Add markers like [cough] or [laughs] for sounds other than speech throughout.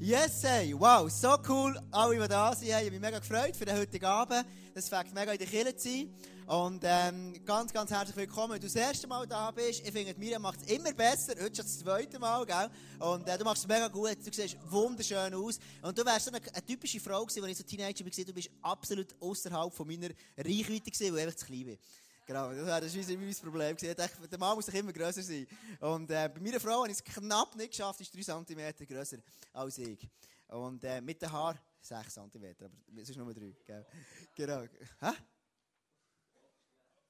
Yes, hey, wow, so cool, alle, die da sind, ich habe mich mega gefreut für den heutigen Abend. Es fängt mega in der Kirche zu sein. Und ähm, ganz, ganz herzlich willkommen, wenn du das erste Mal da bist. Ich finde, Miriam macht es immer besser. Heute schon das zweite Mal, gell? Und äh, du machst es mega gut. Du siehst wunderschön aus. Und du wärst so eine, eine typische Frau gewesen, als ich so Teenager war. Du bist absolut außerhalb meiner Reichweite gewesen, weil ich einfach zu klein bin. Genau, das war mein Problem. Dachte, der Mann muss doch immer grösser sein. Und äh, bei meiner Frau habe ich es knapp nicht geschafft, ist 3 cm grösser als ich. Und äh, mit den Haaren 6 cm, aber es ist nur 3. Gell? Genau. Hä?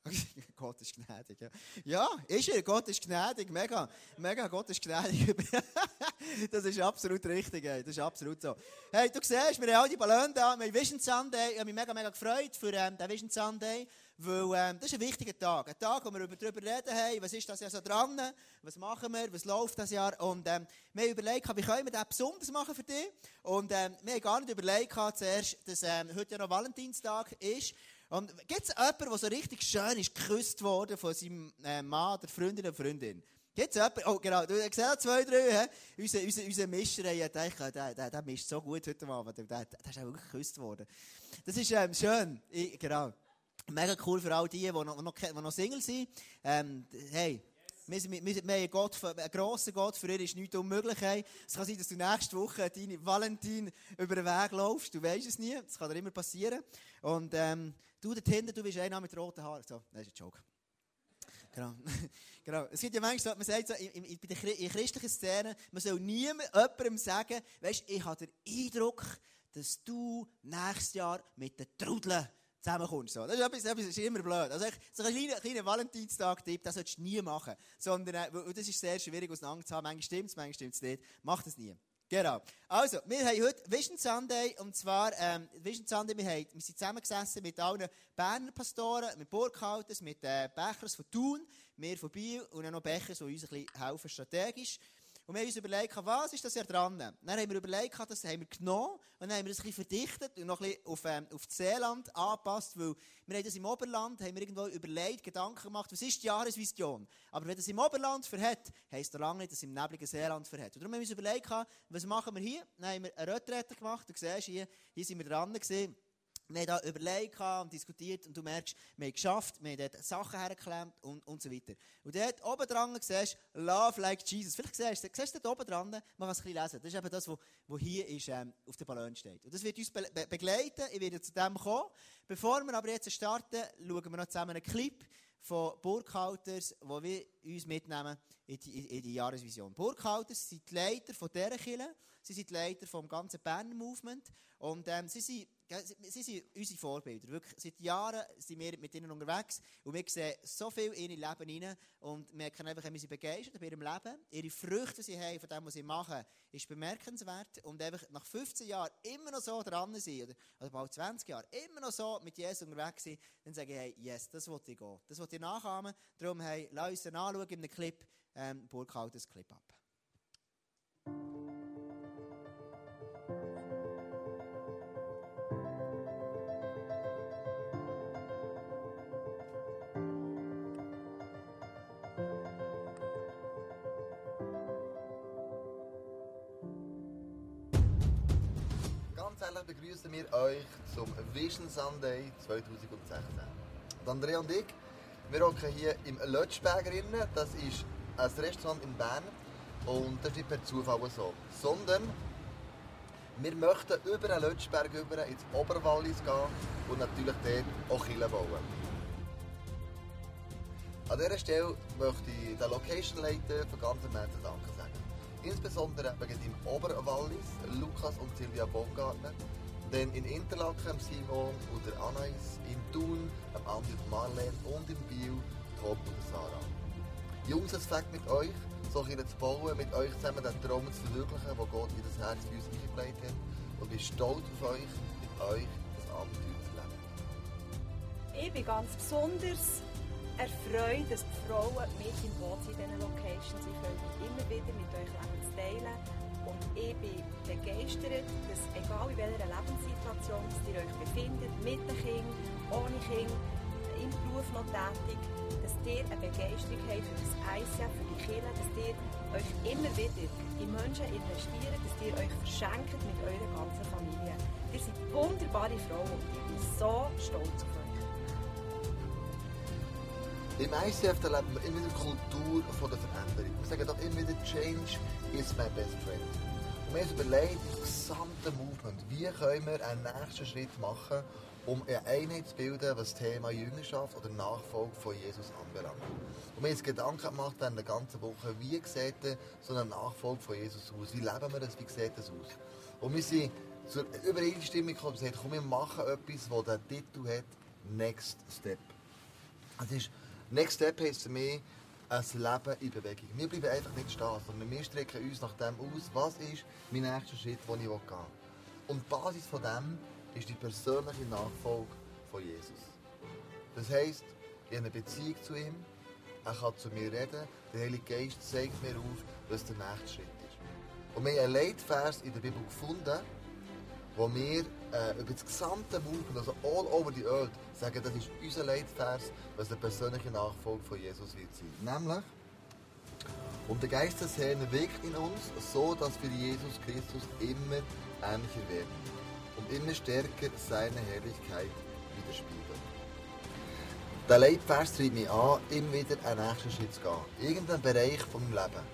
[laughs] Gott ist gnädig. Ja. ja, ist er. Gott ist gnädig. Mega. Mega, Gott ist gnädig. [laughs] das ist absolut richtig. Ey. Das ist absolut so. Hey, du siehst, wir haben all die Ballone da. Wir haben Vision Sunday. Ich habe mich mega, mega gefreut für ähm, den Vision Sunday. Weil ähm, das ist ein wichtiger Tag. Ein Tag, wo wir darüber reden, hey, was ist das Jahr so dran? Was machen wir? Was läuft das Jahr? Und ähm, wir haben überlegt, wie können wir das besonders machen für dich? Und ähm, wir haben gar nicht überlegt zuerst, dass ähm, heute ja noch Valentinstag ist. Und gibt es jemanden, der so richtig schön ist geküsst worden von seinem äh, Mann, der Freundin oder Freundin? Gibt es jemanden? Oh, genau. Du siehst zwei, drei. Unser, unser, unser Mischer, der, der, der, der mischt so gut heute Abend. Der, der, der ist auch wirklich geküsst worden. Das ist ähm, schön. Ich, genau. Mega cool für all die, die noch, die noch Single sind. Ähm, hey, wir, wir, wir haben einen, Gott, einen grossen Gott, für ihn ist nichts unmöglich. Es kann sein, dass du nächste Woche deine Valentin über den Weg laufst. Du weißt es nie. Das kann dir immer passieren. Und ähm, du dort hinten, du bist einer mit roten Haaren. So, das ist ein Joke. Genau. [laughs] genau. Es gibt ja manchmal, man sagt so, in, in, der christlichen Szene, man soll niemandem sagen, weißt, ich habe den Eindruck, dass du nächstes Jahr mit den Trudeln zusammenkommst. So. Das, ist etwas, das ist immer blöd. Also, so ein kleiner, kleiner Valentinstag-Tipp, das solltest du nie machen. Sondern, äh, das ist sehr schwierig auseinander zu haben. Manchmal stimmt es, manchmal stimmt es nicht. Mach das nie. Genau. Also, wir haben heute Vision Sunday, und zwar, ähm, Vision Sunday, wir, haben, wir sind zusammengesessen mit allen Berner Pastoren, mit Burghalters, mit äh, Bechers von Thun, wir von Biel und dann noch Bechers, die uns ein bisschen helfen strategisch. Und wir haben uns überlegt, was ist das ja dran? Dann haben wir überlegt, das haben wir genommen und dann haben wir das ein verdichtet und noch ein auf, ähm, auf das Seeland angepasst, weil wir haben das im Oberland, haben wir irgendwo überlegt, Gedanken gemacht, was ist die Jahresvision? Aber wenn das im Oberland verhält, heisst das lange nicht, dass es im nebligen Seeland verhält. Und darum haben wir uns überlegt, was machen wir hier? Dann haben wir eine Retrette gemacht, du siehst hier, hier sind wir dran gewesen wir haben da überlegt und diskutiert und du merkst, wir haben geschafft, wir haben dort Sachen hergeklemmt und, und so weiter. Und dort oben dran siehst du Love like Jesus. Vielleicht siehst du, siehst du dort oben dran, man kann es ein bisschen lesen. Das ist eben das, was hier ist, ähm, auf dem Ballon steht. Und das wird uns be be begleiten, ich werde zu dem kommen. Bevor wir aber jetzt starten, schauen wir noch zusammen einen Clip von Burghalters, wo wir uns mitnehmen in die, in die Jahresvision. Burghalters sind die Leiter von dieser Kirche, sie sind die Leiter vom ganzen Bern Movement und ähm, sie sind Sie sind unsere Vorbilder. Wirklich, seit Jahren sind wir mit ihnen unterwegs und wir sehen so viel in ihr Leben hinein und merken einfach, sie begeistert bei ihrem Leben. Ihre Früchte, die sie haben von dem, was sie machen, ist bemerkenswert und einfach nach 15 Jahren immer noch so dran sind, oder, oder bald 20 Jahren, immer noch so mit Jesus unterwegs sind, dann sage ich, hey, yes, das wollte ich gehen. Das wollte ich nachahmen. Darum, hey, lass uns anschauen in einem Clip, ähm, Burkhalter das Clip ab. Begrüßen wir euch zum Vision Sunday 2016. Andrea und ich, wir hocken hier im Lötschberger Das ist ein Restaurant in Bern und das ist nicht per Zufall so, sondern wir möchten über den Lötschberg über ins Oberwallis gehen und natürlich dort auch Kille bauen. An dieser Stelle möchte ich den Location Leiter von ganzem Herzen danken. Insbesondere wegen dem Oberwallis, Lukas und Silvia Baumgartner, dann in Interlaken Simon und der Anais, in Thun Andi und Marlene und in Biel Tom und Sarah. Jungs, es fängt mit euch, so zu bauen, mit euch zusammen den Traum zu verwirklichen, den Gott in das Herz für uns eingelegt hat. Und bin stolz auf euch, mit euch das Abenteuer zu leben. Ich bin ganz besonders erfreut, dass die Frauen mit im Boot in diesen Locations. Ich freue mich immer wieder, mit euch Leben zu teilen und ich bin begeistert, dass egal in welcher Lebenssituation ihr euch befindet, mit den Kindern, ohne Kind, im Beruf noch tätig, dass ihr eine Begeisterung habt für das ICF, für die Kinder, dass ihr euch immer wieder in Menschen investieren, dass ihr euch verschenkt mit eurer ganzen Familie. Ihr seid wunderbare Frauen und ich bin so stolz auf euch. Im ICF erleben wir immer wieder die Kultur von der Veränderung. Wir sagen doch immer wieder, Change is my best friend. Und wir haben uns überlegt, das gesamte Movement, wie können wir einen nächsten Schritt machen, um eine Einheit zu bilden, was das Thema Jüngerschaft oder Nachfolge von Jesus anbelangt. Und wir haben uns Gedanken gemacht während der ganzen Woche, wie sieht so eine Nachfolge von Jesus aus? Wie leben wir das? Wie sieht das aus? Und wir sind zur Übereinstimmung gekommen und gesagt, komm, wir machen etwas, das den Titel hat, Next Step. Es ist, Next Step heisst für mich, ein Leben in Bewegung. Wir bleiben einfach nicht stehen, sondern wir strecken uns nach dem aus, was ist mein nächster Schritt, den ich gehen will. Und die Basis von dem ist die persönliche Nachfolge von Jesus. Das heisst, ich habe eine Beziehung zu ihm, er kann zu mir reden, der Heilige Geist zeigt mir auf, was der nächste Schritt ist. Und wir haben einen Leitvers in der Bibel gefunden, wo wir äh, über das gesamte Movement, also all over the earth, sagen, das ist unser Leitvers, was eine persönliche Nachfolge von Jesus wird sein. Nämlich, und der Geist des Herrn wirkt in uns, so dass wir Jesus Christus immer ähnlicher werden und immer stärker seine Herrlichkeit widerspiegeln. Der Leitvers treibt mich an, immer wieder einen nächsten Schritt zu gehen. Irgendein Bereich von meinem Leben.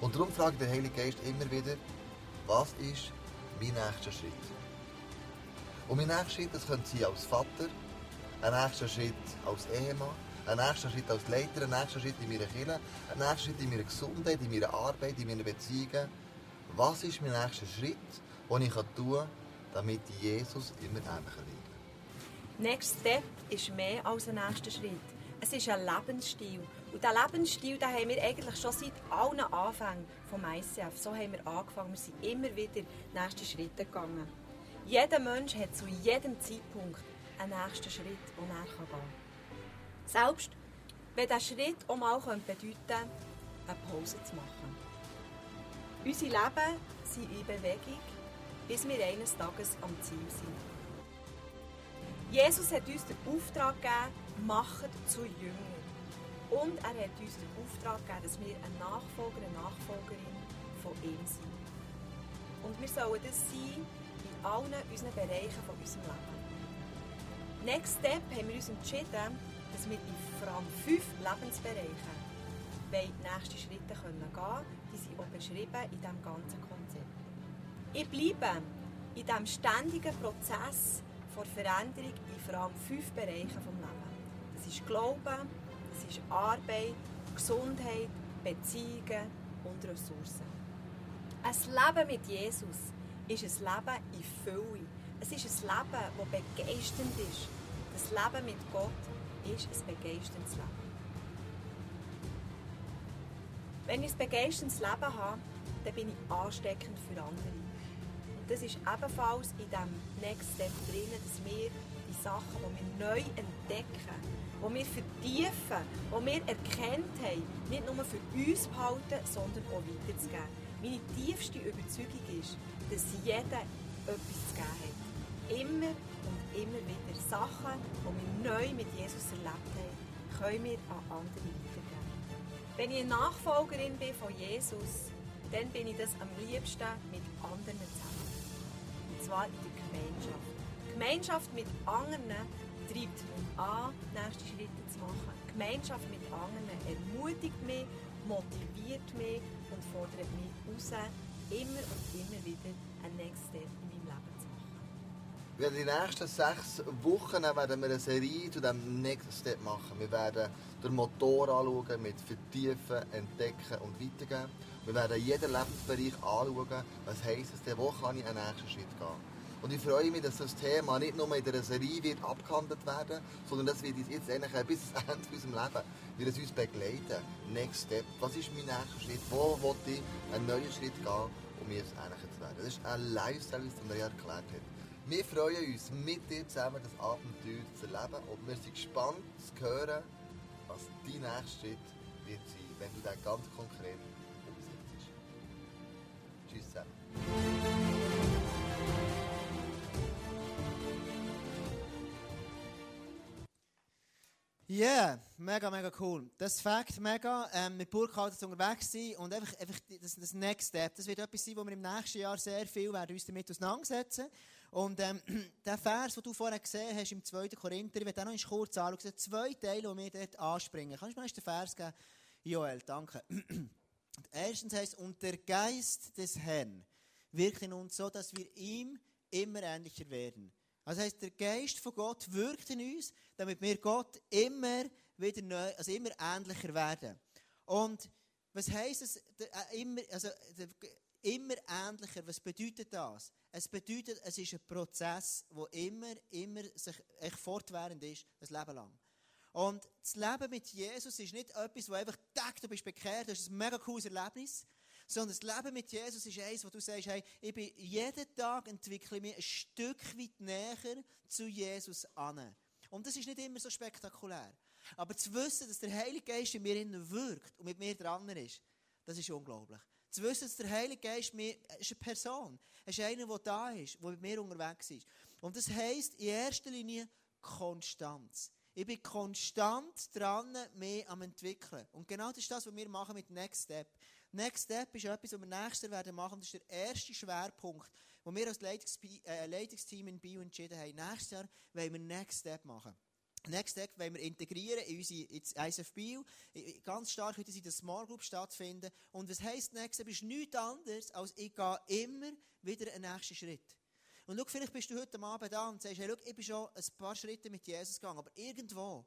Und darum fragt der Heilige Geist immer wieder, was ist mein nächster Schritt? Und mein nächster Schritt, das könnte sein als Vater, ein nächster Schritt als Ehemann, ein nächster Schritt als Leiter, ein nächster Schritt in meiner Kirche, ein nächster Schritt in meiner Gesundheit, in meiner Arbeit, in meinen Beziehungen. Was ist mein nächster Schritt, den ich tun kann, damit Jesus immer ähnlicher wird? Next Step ist mehr als ein nächster Schritt. Es ist ein Lebensstil. Und diesen Lebensstil den haben wir eigentlich schon seit allen Anfängen vom ICF. So haben wir angefangen. Wir sind immer wieder nächste Schritte gegangen. Jeder Mensch hat zu jedem Zeitpunkt einen nächsten Schritt, den er gehen kann. Selbst wenn dieser Schritt auch mal bedeuten könnte, eine Pause zu machen. Unsere Leben sind in Bewegung, bis wir eines Tages am Ziel sind. Jesus hat uns den Auftrag gegeben, macht zu Jüngern. Und er hat uns den Auftrag gegeben, dass wir ein Nachfolger, eine Nachfolgerin von ihm sind. Und wir sollen das sein in allen unseren Bereichen von unserem Leben. Next Step haben wir uns entschieden, dass wir in vor allem fünf Lebensbereichen die nächsten Schritte gehen können. Die sind auch beschrieben in diesem ganzen Konzept. Ich bleibe in diesem ständigen Prozess von Veränderung in vor allem fünf Bereichen des Lebens. Das ist Glauben, das ist Arbeit, Gesundheit, Beziehungen und Ressourcen. Ein Leben mit Jesus ist ein Leben in Fülle. Es ist ein Leben, das begeisternd ist. Das Leben mit Gott ist ein begeisterndes Leben. Wenn ich ein begeisterndes Leben habe, dann bin ich ansteckend für andere. Und das ist ebenfalls in diesem Next Step drin, dass wir die Sachen, die wir neu entdecken, die wir vertiefen, die wir erkannt haben, nicht nur für uns behalten, sondern auch weiterzugeben. Meine tiefste Überzeugung ist, dass jeder etwas zu geben hat. Immer immer wieder Sachen, die wir neu mit Jesus erlebt haben, können wir an andere weitergeben. Wenn ich eine Nachfolgerin bin von Jesus, dann bin ich das am liebsten mit anderen zusammen. Und zwar in der Gemeinschaft. Die Gemeinschaft mit anderen treibt mich an, nächste Schritte zu machen. Die Gemeinschaft mit anderen ermutigt mich, motiviert mich und fordert mich raus, immer und immer wieder ein Next Step in Werden die nächsten sechs Wochen werden wir eine Serie zu diesem Next Step machen. Wir werden den Motor anschauen, mit Vertiefen, Entdecken und Weitergeben. Wir werden jeden Lebensbereich anschauen, was heisst es denn, wo kann ich einen nächsten Schritt gehen. Und ich freue mich, dass das Thema nicht nur in dieser Serie wird abgehandelt werden, sondern das wird uns jetzt eigentlich bis zum Ende unserem Leben wird es uns begleiten. Next Step. Was ist mein nächster Schritt? Wo will ich einen neuen Schritt gehen, um mir ähnlicher zu werden? Das ist ein Lifestyle, es Maria erklärt hat. Wir freuen uns, mit dir zusammen das Abenteuer zu erleben und wir sind gespannt zu hören, was dein nächster Schritt wird sein, wenn du den ganz konkret umsetzt. Tschüss zusammen. Yeah, mega, mega cool. Das Fakt mega, ähm, mit Burkhalter unterwegs sein und einfach, einfach das, das Next Step. Das wird etwas sein, wo wir im nächsten Jahr sehr viel werden uns damit auseinandersetzen. Und ähm, [clears throat] der Vers, den du vorher gesehen hast im 2. Korinther, ich werde auch noch kurz anschauen. Zwei Teile, die mir dort anspringen. Kannst du mir den Vers geben? Joel, danke. [clears throat] Erstens heißt und der Geist des Herrn wirkt in uns so, dass wir ihm immer ähnlicher werden. Also heißt, der Geist von Gott wirkt in uns, damit wir Gott immer wieder neu, also immer ähnlicher werden. Und was heisst es, äh, immer, also, immer ähnlicher? Was bedeutet das? Es bedeutet, es ist ein Prozess, der immer, immer sich echt fortwährend ist, das Leben lang. Und das Leben mit Jesus ist nicht etwas, wo einfach, Tag, du bist bekehrt, das ist ein mega cooles Erlebnis, sondern das Leben mit Jesus ist eins, wo du sagst, hey, ich bin jeden Tag entwickle ich mich ein Stück weit näher zu Jesus an. Und das ist nicht immer so spektakulär. Aber zu wissen, dass der Heilige Geist in mir wirkt und mit mir dran ist, das ist unglaublich. Zu wissen, dass der Heilige Geist mir, ist eine Person. ist einer, der da ist, der mit mir unterwegs ist. Und das heisst in erster Linie Konstanz. Ich bin konstant dran, mehr am entwickeln. Und genau das ist das, was wir machen mit Next Step. Next Step ist etwas, was wir nächstes werden machen. Das ist der erste Schwerpunkt, wo wir als äh, Leitungsteam in Bio entschieden haben. Nächstes Jahr wollen wir Next Step machen. Next Step wollen wir integrieren in unsere in ISF Bio. Ganz stark wird es in der Small Group stattfinden. Und was heisst Next Step? ist nichts anderes, als ich gehe immer wieder einen nächsten Schritt. Und schau, vielleicht bist du heute Abend da und sagst, hey, schau, ich bin schon ein paar Schritte mit Jesus gegangen, aber irgendwo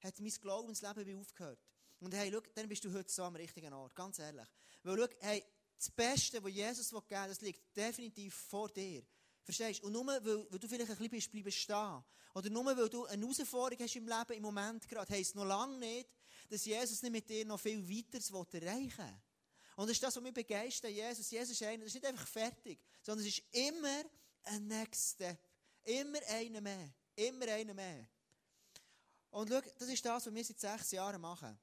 hat mein Glaubensleben wie aufgehört. Und hey, schau, dann bist du heute so am richtigen Ort, ganz ehrlich. Weil schau, hey, das Beste, was Jesus geben will, das liegt definitiv vor dir. Verstehst du? Und nur weil, weil du vielleicht ein bisschen bist, bleiben stehen. Oder nur weil du eine Herausforderung hast im Leben im Moment gerade, heisst noch lange nicht, dass Jesus nicht mit dir noch viel weiteres erreichen will. Und das ist das, was mich begeistert. Jesus, Jesus ist einer, das ist nicht einfach fertig, sondern es ist immer ein Next Step. Immer einer mehr. Immer einer mehr. Und schau, das ist das, was wir seit sechs Jahren machen.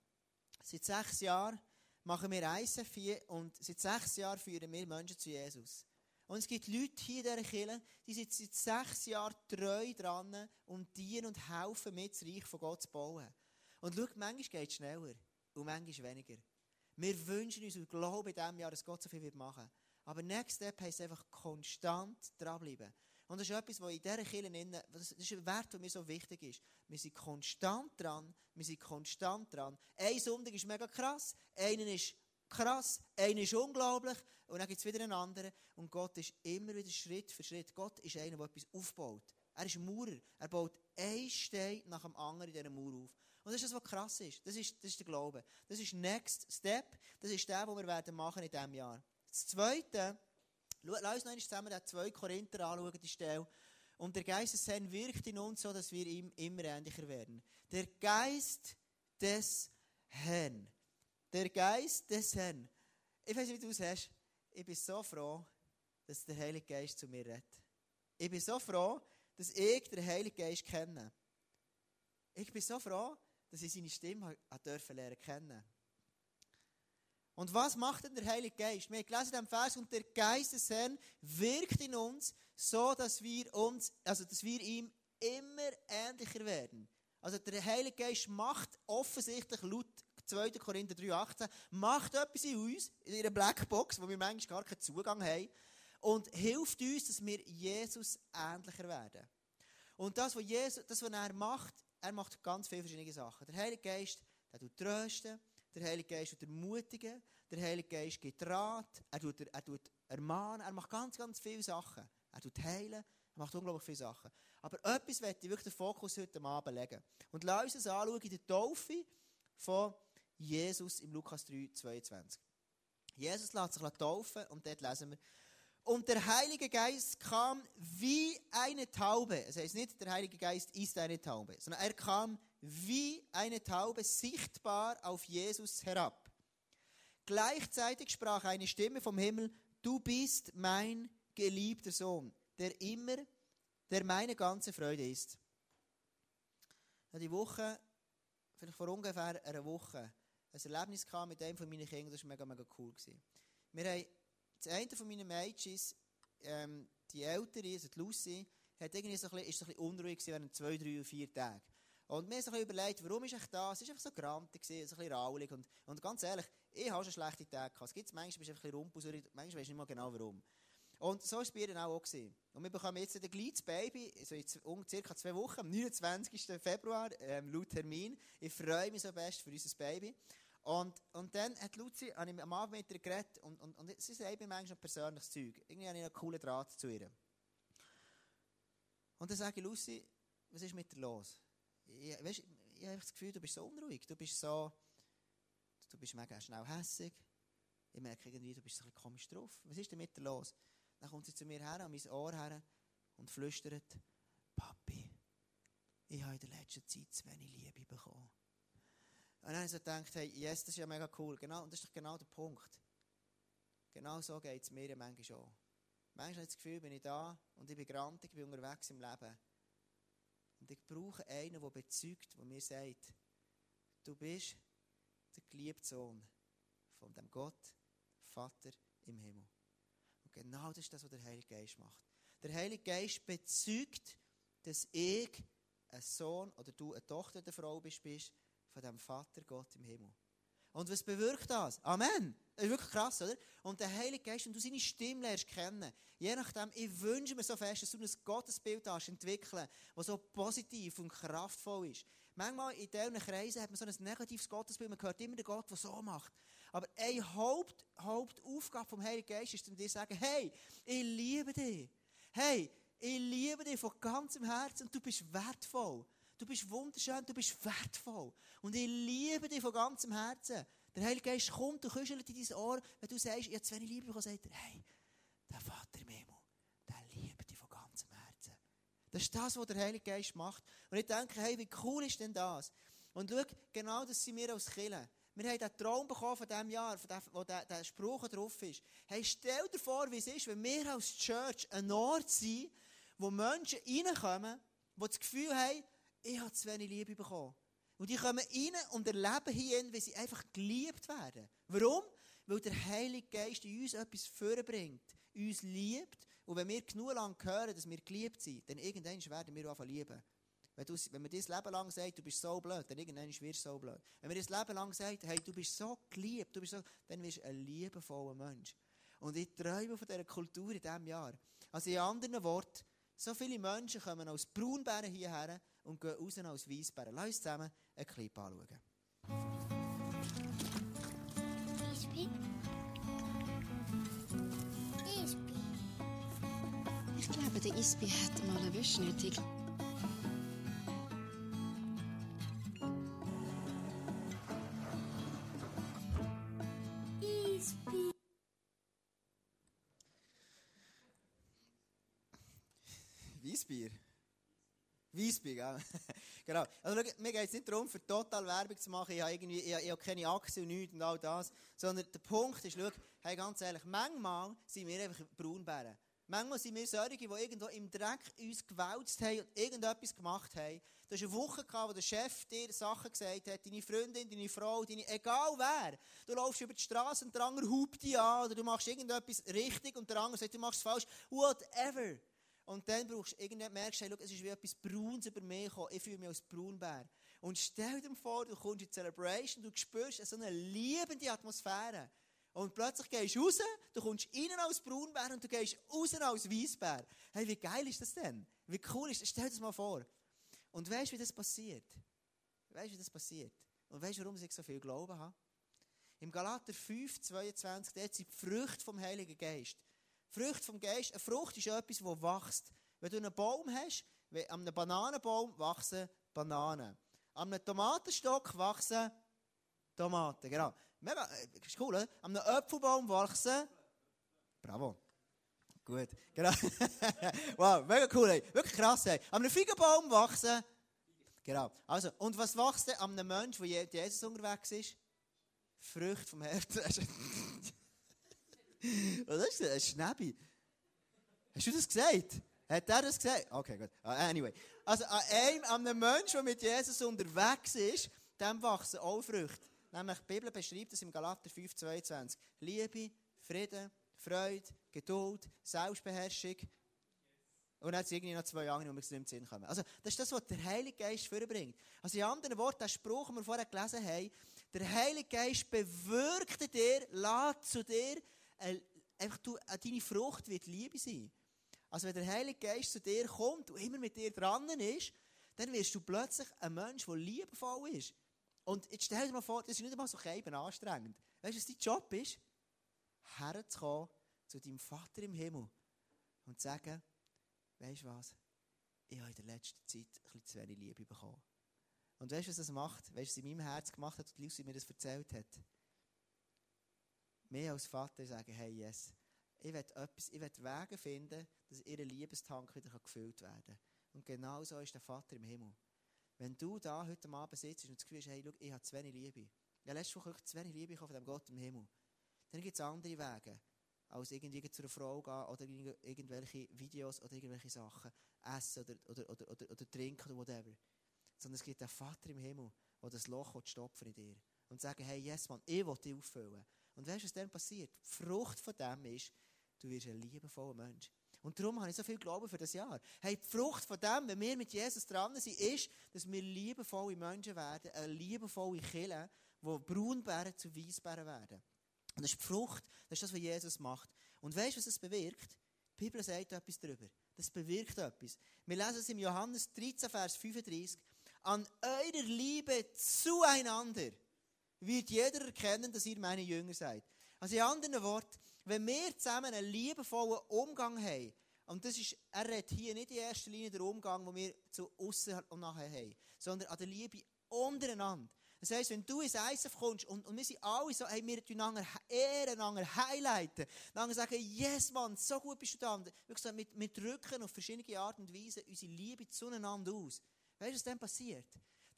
Seit sechs Jahren machen wir ICF und seit sechs Jahren führen wir Menschen zu Jesus. Und es gibt Leute hier in dieser Kirche, die sind seit sechs Jahren treu dran und dienen und helfen mit, das Reich von Gott zu bauen. Und schau, manchmal geht es schneller und manchmal weniger. Wir wünschen uns und glauben in diesem Jahr, dass Gott so viel machen wird. Aber Next Step heisst einfach konstant dranbleiben. Und das ist etwas, was in dieser Kirche, das ist ein Wert, der mir so wichtig ist. Wir sind konstant dran, wir sind konstant dran. Ein Sonntag ist mega krass, einer ist krass, einer ist unglaublich und dann gibt es wieder einen anderen. Und Gott ist immer wieder Schritt für Schritt. Gott ist einer, der etwas aufbaut. Er ist ein Maurer. Er baut einen Stein nach dem anderen in dieser Mauer auf. Und das ist das, was krass ist. Das ist, das ist der Glaube. Das ist Next Step. Das ist der, den wir werden machen in diesem Jahr. Das Zweite, lass uns noch zusammen den 2 Korinther anschauen, die Stelle. Und der Geist des Herrn wirkt in uns so, dass wir ihm immer ähnlicher werden. Der Geist des Herrn. Der Geist des Herrn. Ich weiß nicht, wie du es hast. Ich bin so froh, dass der Heilige Geist zu mir redet. Ich bin so froh, dass ich den Heiligen Geist kenne. Ich bin so froh, dass ich seine Stimme lernen durfte. Und was macht denn der Heilige Geist? Wir in diesem Vers, und der Geist des Herrn wirkt in uns, so dass wir uns, also dass wir ihm immer ähnlicher werden. Also der Heilige Geist macht offensichtlich laut 2. Korinther 3,18, macht etwas in uns, in ihrer Blackbox, wo wir manchmal gar keinen Zugang haben, und hilft uns, dass wir Jesus ähnlicher werden. Und das, was, Jesus, das, was er macht, er macht ganz viele verschiedene Sachen. Der Heilige Geist, der tut trösten, der Heilige Geist tut ermutigen. Der Heilige Geist gibt Rat. Er tut, er tut ermahnen. Er macht ganz, ganz viele Sachen. Er tut heilen. Er macht unglaublich viele Sachen. Aber etwas möchte ich wirklich den Fokus heute Abend legen. Und lass uns es anschauen in der Taufe von Jesus im Lukas 3, 22. Jesus lässt sich taufen und dort lesen wir, und der Heilige Geist kam wie eine Taube. Es heißt nicht, der Heilige Geist ist eine Taube, sondern er kam wie eine Taube sichtbar auf Jesus herab. Gleichzeitig sprach eine Stimme vom Himmel, du bist mein geliebter Sohn, der immer, der meine ganze Freude ist. Die Woche, vielleicht vor ungefähr einer Woche, ein Erlebnis kam mit einem von meinen Kindern, das war mega, mega cool. Wir haben, das eine von meinen Mädchen, ähm, die ältere, also die Lucy, hat irgendwie so ein bisschen, ist so ein bisschen unruhig während zwei, drei oder vier Tagen. Und mir so ein bisschen überlegt, warum ist ich da? Es war einfach so grantig, so ein bisschen raulig. Und, und ganz ehrlich, ich habe schon schlechte Tage gehabt. Es gibt manchmal, bist du einfach ein bisschen rumpusig, manchmal weisst du nicht mal genau warum. Und so war es bei ihr auch. Gewesen. Und wir bekommen jetzt ein kleines Baby, so in circa zwei Wochen, am 29. Februar, ähm, laut Termin. Ich freue mich so best für unser Baby. Und, und dann hat Luzi, habe ich am Abend mit ihr geredet und, und, und sie sagt mir manchmal noch persönliches Zeug. Irgendwie habe ich einen coolen Draht zu ihr. Und dann sage ich, Lucy, was ist mit dir los? Ich, weißt, ich habe das Gefühl, du bist so unruhig, du bist so, du bist mega schnell hässig. Ich merke irgendwie, du bist so ein bisschen komisch drauf. Was ist denn mit dir los? Dann kommt sie zu mir her, an mein Ohr her und flüstert, Papi, ich habe in der letzten Zeit zu wenig Liebe bekommen. Und dann habe ich so gedacht, hey, yes, das ist ja mega cool. Genau, und das ist doch genau der Punkt. Genau so geht es mir manchmal auch. Manchmal habe ich das Gefühl, bin ich da und ich bin grantig, bin unterwegs im Leben. Und ich brauche einen, der bezeugt, der mir sagt, du bist der geliebte Sohn von dem Gott, Vater im Himmel. Und genau das ist das, was der Heilige Geist macht. Der Heilige Geist bezeugt, dass ich ein Sohn oder du eine Tochter der Frau bist, bist von dem Vater Gott im Himmel. Und was bewirkt das? Amen. Das ist wirklich krass, oder? Und der Heilige Geist, wenn du seine Stimme lernst kennen, je nachdem, ich wünsche mir so fest, dass du ein Gottesbild hast entwickeln, das so positiv und kraftvoll ist. Manchmal in diesen Kreisen hat man so ein negatives Gottesbild, man hört immer den Gott, der so macht. Aber eine Haupt, Hauptaufgabe vom Heiligen Geist ist, dir zu sagen, hey, ich liebe dich. Hey, ich liebe dich von ganzem Herzen und du bist wertvoll. Du bist wunderschön, du bist wertvoll. Und ich liebe dich von ganzem Herzen. Der Heilige Geist kommt und kuschelt in dein Ohr, wenn du sagst, ich habe zu wenig Liebe bekommen, sagt er, hey, der Vater im Himmel, der liebt dich von ganzem Herzen. Das ist das, was der Heilige Geist macht. Und ich denke, hey, wie cool ist denn das? Und schau, genau das sind wir als Killer. Wir haben den Traum bekommen von diesem Jahr, von dem, wo der, der Spruch drauf ist. Hey, stell dir vor, wie es ist, wenn wir als Church ein Ort sind, wo Menschen reinkommen, die das Gefühl haben, ich habe zu wenig Liebe bekommen. Und die kommen rein und erleben hier, wie sie einfach geliebt werden. Warum? Weil der Heilige Geist in uns etwas vorbringt, uns liebt. Und wenn wir genug lang hören, dass wir geliebt sind, dann irgendwann werden wir auch lieben. Wenn, du, wenn man das Leben lang sagt, du bist so blöd, dann irgendwann wirst du so blöd. Wenn man das Leben lang sagt, hey, du bist so geliebt, du bist so, dann wirst du ein liebevoller Mensch. Und ich träume von dieser Kultur in diesem Jahr. Also in anderen Worten, so viele Menschen kommen aus Braunbären hierher und gehen raus als Weissbären. Lass uns zusammen einen Clip anschauen. Ispi. Ispi. Ich glaube, der Ispi hat mal eine Wäsche Weissbier, gell? [laughs] genau. Also, schau, mir geht es nicht darum, für total Werbung zu machen. Ich habe, irgendwie, ich, ich habe keine Aktien und nichts und all das. Sondern der Punkt ist, schau, hey, ganz ehrlich, manchmal sind wir einfach Braunbären. Manchmal sind wir solche, die irgendwo im Dreck uns gewälzt haben und irgendetwas gemacht haben. Du hast eine Woche gehabt, wo der Chef dir Sachen gesagt hat, deine Freundin, deine Frau, deine, egal wer. Du laufst über die Straße und der andere hupt dich an oder du machst irgendetwas richtig und der andere sagt, du machst es falsch. Whatever. Und dann brauchst du irgendwann merkst, hey, schau, es ist wie etwas Brauns über mich gekommen. Ich fühle mich als Braunbär. Und stell dir vor, du kommst in die Celebration, du spürst so eine liebende Atmosphäre. Und plötzlich gehst du raus, du kommst rein als Braunbär und du gehst raus als Weissbär. Hey, wie geil ist das denn? Wie cool ist das? Stell dir das mal vor. Und weißt du, wie das passiert? Weißt du, wie das passiert? Und weißt du, warum ich so viel Glauben habe? Im Galater 5, 22, dort sind die Früchte vom Heiligen Geist. Frucht vom Geist, eine Frucht ist etwas, das wächst. Wenn du einen Baum hast, an einem Bananenbaum wachsen Bananen. An einem Tomatenstock wachsen Tomaten. Genau. Mega, ist cool, oder? An einem Apfelbaum wachsen. Bravo. Gut. Genau. [laughs] wow, mega cool, ey. Wirklich krass, ey. An einem Feigenbaum wachsen. Genau. Also, und was wächst an einem Menschen, der Jesus unterwegs ist? Frucht vom Herzen. [laughs] Was ist das? Ein Schnäbi. Hast du das gesagt? Hat er das gesagt? Okay, gut. Uh, anyway. Also, an einem, an einem Menschen, der mit Jesus unterwegs ist, dem wachsen auch Früchte. Nämlich, die Bibel beschreibt das im Galater 5, 22. Liebe, Frieden, Freude, Geduld, Selbstbeherrschung. Und dann hat es irgendwie noch zwei andere, die mir nicht in Sinn kommen. Also, das ist das, was der Heilige Geist vorbringt. Also, in anderen Worten, der Spruch, den wir vorher gelesen haben, der Heilige Geist bewirkt dir, lädt zu dir, äh, einfach du, äh, deine Frucht wird Liebe sein. Also, wenn der Heilige Geist zu dir kommt und immer mit dir dran ist, dann wirst du plötzlich ein Mensch, der liebevoll ist. Und jetzt stell dir mal vor, das ist nicht einmal so eben anstrengend. Weißt du, was dein Job ist? Herzukommen zu deinem Vater im Himmel und zu sagen, weißt du was? Ich habe in der letzten Zeit ein zu wenig Liebe bekommen. Und weißt du, was das macht? Weißt du, was in meinem Herz gemacht hat und Lucy mir das erzählt hat? Mehr als Vater sagen, hey, yes, ich will etwas, ich will Wege finden, dass ihre Liebestank wieder gefüllt werden kann. Und genau so ist der Vater im Himmel. Wenn du da heute Abend sitzt und das Gefühl hast, hey, schau, ich habe zu wenig Liebe. Ja, letzte Woche zu wenig Liebe von dem Gott im Himmel. Dann gibt es andere Wege, als irgendwie zu einer Frau gehen oder irgendwelche Videos oder irgendwelche Sachen essen oder, oder, oder, oder, oder trinken oder whatever. Sondern es gibt einen Vater im Himmel, der das Loch stopfen in dir. Und sagen, hey, yes, man, ich will dich auffüllen. Und weißt du, was dann passiert? Die Frucht von dem ist, du wirst ein liebevoller Mensch. Und darum habe ich so viel Glauben für das Jahr. Hey, die Frucht von dem, wenn wir mit Jesus dran sind, ist, dass wir liebevolle Menschen werden, eine liebevolle Kille, wo Braunbären zu Weissbären werden. Und das ist die Frucht, das ist das, was Jesus macht. Und weißt du, was es bewirkt? Die Bibel sagt etwas darüber. Das bewirkt etwas. Wir lesen es im Johannes 13, Vers 35. An eurer Liebe zueinander wird jeder erkennen, dass ihr meine Jünger seid. Also in anderen Worten, wenn wir zusammen einen liebevollen Umgang haben, und das ist, er redet hier nicht in erster Linie der Umgang, den wir zu außen und nachher haben, sondern an der Liebe untereinander. Das heisst, wenn du ins ISF kommst und, und wir sind alle so, hey, wir einander ehren, einander highlighten, dann sagen, yes, Mann, so gut bist du da. Und wirklich mit, mit drücken auf verschiedene Art und Weise unsere Liebe zueinander aus. Weißt du, was dann passiert?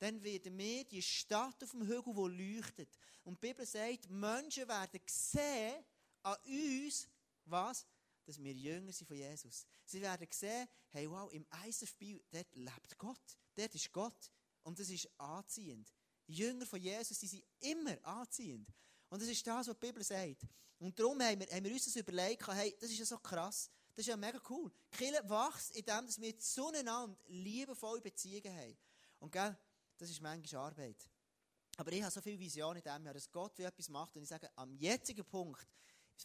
Dann werden wir die Stadt auf dem Hügel, die leuchtet. Und die Bibel sagt, Menschen werden sehen an uns, was? Dass wir Jünger sind von Jesus. Sie werden sehen, hey, wow, im ISF Biel, dort lebt Gott. Dort ist Gott. Und das ist anziehend. Jünger von Jesus, die sind immer anziehend. Und das ist das, was die Bibel sagt. Und darum haben wir, haben wir uns das überlegt, hey, das ist ja so krass. Das ist ja mega cool. Die Kirche wächst, indem wir zueinander liebevolle Beziehungen haben. Und gell, das ist manchmal Arbeit. Aber ich habe so viel Vision in diesem Jahr, dass Gott wie etwas macht. Und ich sage, am jetzigen Punkt,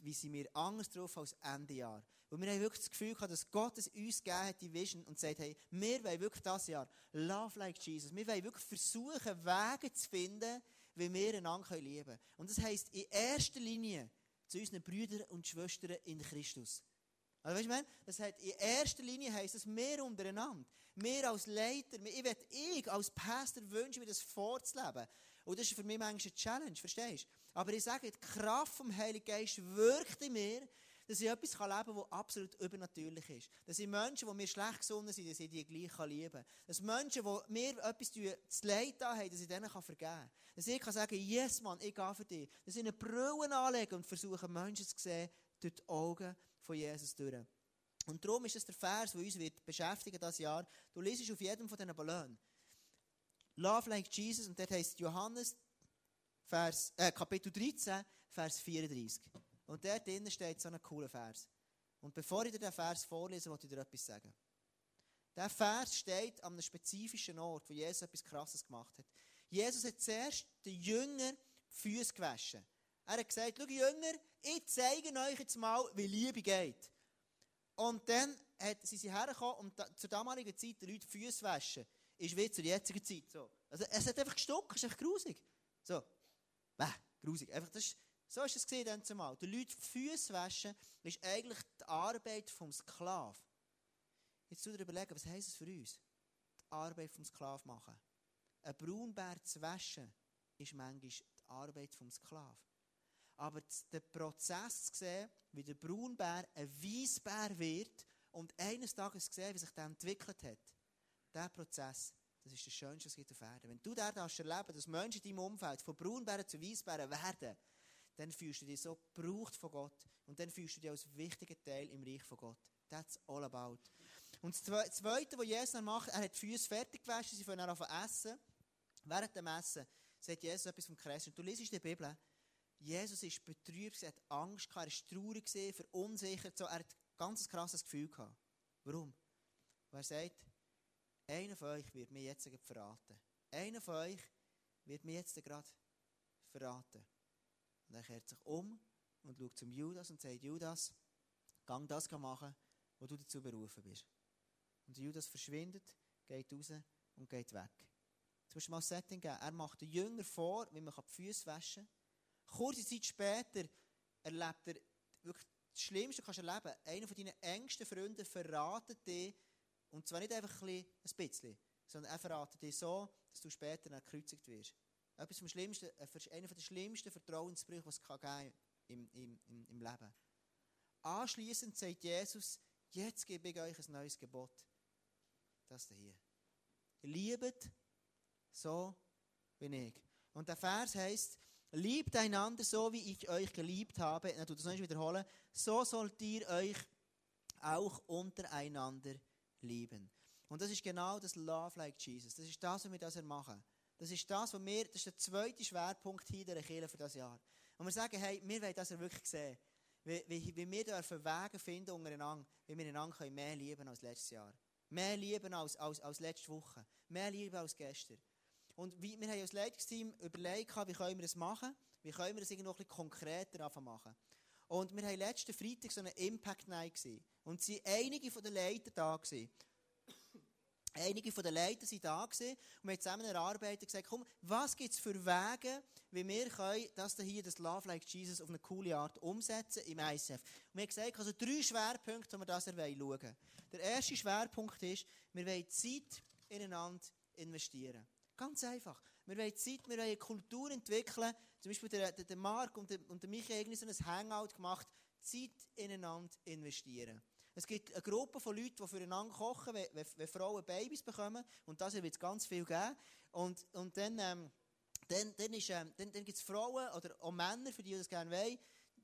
wie sind wir anders drauf als Ende Jahr. Und wir haben wirklich das Gefühl gehabt, dass Gott es uns gegeben hat, die Vision, und sagt, hey, wir wollen wirklich das Jahr Love like Jesus. Wir wollen wirklich versuchen, Wege zu finden, wie wir einander lieben können. Und das heisst, in erster Linie zu unseren Brüdern und Schwestern in Christus. Also, weißt du, das heißt, in erster Linie heisst es, wir untereinander, wir als Leiter, ich will ich als Pastor wünschen, mir das vorzuleben. Und das ist für mich manchmal eine Challenge, verstehst du? Aber ich sage, die Kraft vom Heiligen Geist wirkt in mir, dass ich etwas leben kann, das absolut übernatürlich ist. Dass ich Menschen, die mir schlecht gesonnen sind, dass ich die gleich lieben kann. Dass Menschen, die mir etwas zu leid haben, dass ich denen vergeben kann. Dass ich kann sagen, yes, Mann, ich gehe für dich. Dass ich eine Brille anlege und versuche, Menschen zu sehen durch die Augen von Jesus durch. Und darum ist es der Vers, der uns wird beschäftigen das Jahr. Du liest auf jedem von diesen Ballonen. Love like Jesus, und dort heißt Johannes, Vers, äh, Kapitel 13, Vers 34. Und dort drinnen steht so ein cooler Vers. Und bevor ich dir den Vers vorlese, wollte ich dir etwas sagen. Der Vers steht an einem spezifischen Ort, wo Jesus etwas Krasses gemacht hat. Jesus hat zuerst den Jünger die Füße gewaschen. Er hat gesagt, schau Jünger, ich zeige euch jetzt mal, wie Liebe geht. Und dann hat, sind sie hergekommen und da, zur damaligen Zeit die Leute Füße waschen. Ist wie zur jetzigen Zeit so. Also es hat einfach gestuckt, es ist echt grusig. So. Bäh, grusig. Einfach, das ist, so ist es gesehen zumal. Die Leute Füße waschen ist eigentlich die Arbeit vom Sklav. Jetzt zu dir überlegen, was heisst es für uns? Die Arbeit vom Sklav machen. Ein Braunbär zu waschen ist manchmal die Arbeit vom Sklav. Aber der Prozess zu sehen, wie der Braunbär ein Weissbär wird und eines Tages zu sehen, wie sich das entwickelt hat, dieser Prozess, das ist das Schönste, was es gibt auf Erden. Wenn du da erleben dass Menschen in deinem Umfeld von Braunbären zu Weissbären werden, dann fühlst du dich so gebraucht von Gott und dann fühlst du dich als wichtiger Teil im Reich von Gott. That's all about. Und das Zweite, was Jesus macht, er hat die Füße fertig gewaschen, sie fangen an zu essen. Während dem Essen sagt Jesus etwas vom Kreis. Und du liest in der Bibel, Jesus ist betrübt, er hat Angst gehabt, er ist traurig, verunsichert, so, er hat ein ganz krasses Gefühl gehabt. Warum? Und er sagt, einer von euch wird mir jetzt verraten. Einer von euch wird mir jetzt gerade verraten. Und er kehrt sich um und schaut zum Judas und sagt, Judas, gang das machen, wo du dazu berufen bist. Und Judas verschwindet, geht raus und geht weg. Jetzt musst du mal ein Setting geben. Er macht den Jünger vor, wie man die Füße waschen kann. Kurze Zeit später erlebt er wirklich das Schlimmste, was du erleben kannst. Einer von deinen engsten Freunden verratet dich, und zwar nicht einfach ein bisschen, sondern er verratet dich so, dass du später gekreuzigt wirst. Etwas vom Schlimmsten, einer der schlimmsten Vertrauensbrüche, die es kann geben im, im, im, im Leben. Anschließend sagt Jesus, jetzt gebe ich euch ein neues Gebot. Das hier. Liebet so wie ich. Und der Vers heißt, liebt einander so, wie ich euch geliebt habe. Ich tue das noch wiederholen. So sollt ihr euch auch untereinander lieben. Und das ist genau das Love like Jesus. Das ist das, was wir das machen. Das ist das, was wir, das ist der zweite Schwerpunkt hier der Kirche für das Jahr. Und wir sagen, hey, wir wollen das wirklich sehen. Wie, wie, wie wir dürfen Wege finden untereinander, wie wir einander mehr lieben als letztes Jahr. Mehr lieben als, als, als letzte Woche. Mehr lieben als gestern. Und wie, wir haben als Leitungsteam überlegt, wie können wir das machen? Wie können wir das irgendwie noch ein bisschen konkreter machen? Und wir haben letzten Freitag so eine Impact Night gesehen. Und sie einige von den Leitern da gewesen. Einige von den Leitern waren da gewesen und wir haben zusammen erarbeitet und gesagt, komm, was gibt es für Wege, wie wir können das hier, das Love Like Jesus, auf eine coole Art umsetzen im ICF. Und wir haben gesagt, also drei Schwerpunkte, wo wir das schauen wollen. Der erste Schwerpunkt ist, wir wollen Zeit ineinander investieren. Ganz einfach. Wir wollen Zeit, wir wollen eine Kultur entwickeln. Zum Beispiel der, der, der Marc und der, und der Michael haben so ein Hangout gemacht. Zeit ineinander investieren. Es gibt eine Gruppe von Leuten, die füreinander kochen, wenn, wenn, Frauen Babys bekommen. Und das wird es ganz viel geben. Und, und dann, ähm, dann, dann, ähm, dann, dann gibt es Frauen oder auch Männer, für die das gerne wollen,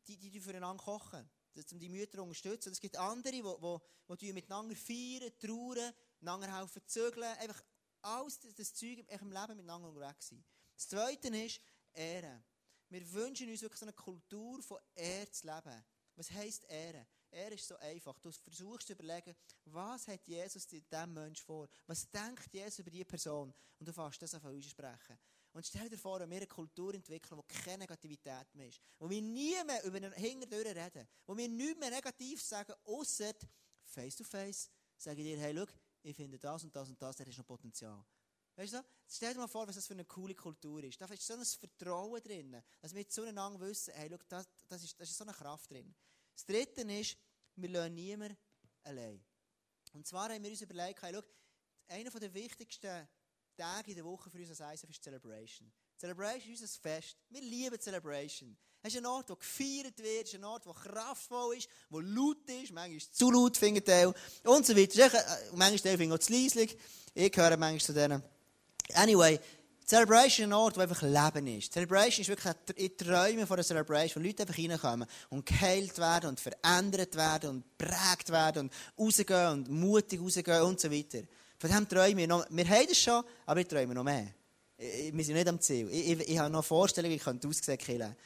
die, die, füreinander kochen. Um die Mütter zu unterstützen. Und es gibt andere, die, die, die miteinander feiern, trauern, einander helfen zügeln. Einfach alles das, das Zeug im Leben miteinander unterwegs sein. Das Zweite ist Ehre. Wir wünschen uns wirklich so eine Kultur von Ehre zu leben. Was heisst Ehre? Ehre ist so einfach. Du versuchst zu überlegen, was hat Jesus diesem Menschen vor? Was denkt Jesus über diese Person? Und du fängst das auf sprechen. Und stell dir vor, wenn wir eine Kultur entwickeln, wo keine Negativität mehr ist, wo wir nie mehr über den Hinterdür reden, wo wir nichts mehr negativ sagen, außer face to face, sage ich dir, hey, schau, ich finde das und das und das, da ist noch Potenzial. Weißt du, stell dir mal vor, was das für eine coole Kultur ist. Da ist so ein Vertrauen drin, dass wir zueinander wissen, hey, schau, das, das, ist, das ist so eine Kraft drin. Das Dritte ist, wir lassen niemanden allein. Und zwar haben wir uns überlegt, hey, schau, einer der wichtigsten Tage in der Woche für uns als ISF ist Celebration. Celebration ist unser Fest. Wir lieben Celebration. Es ist ein Ort, der gefeiert wird, es ein Ort, der kraftvoll ist, der laut ist, manchmal ist zu laut, findet Teil, und so weiter. Manchmal finde ich auch zu leislich. Ich gehöre manchmal zu denen. Anyway, Celebration ist ein Ort, wo einfach Leben ist. Celebration ist wirklich ein Träume von einer Celebration, wo Leute einfach reinkommen und geheilt werden und verändert werden und prägt werden und rausgehen und mutig rausgehen und so weiter. Von dem träumen wir noch. Wir haben das schon, aber wir träumen noch mehr. Wir sind nicht am Ziel. Ich, ich, ich habe noch Vorstellungen, wie ich aussehen könnte.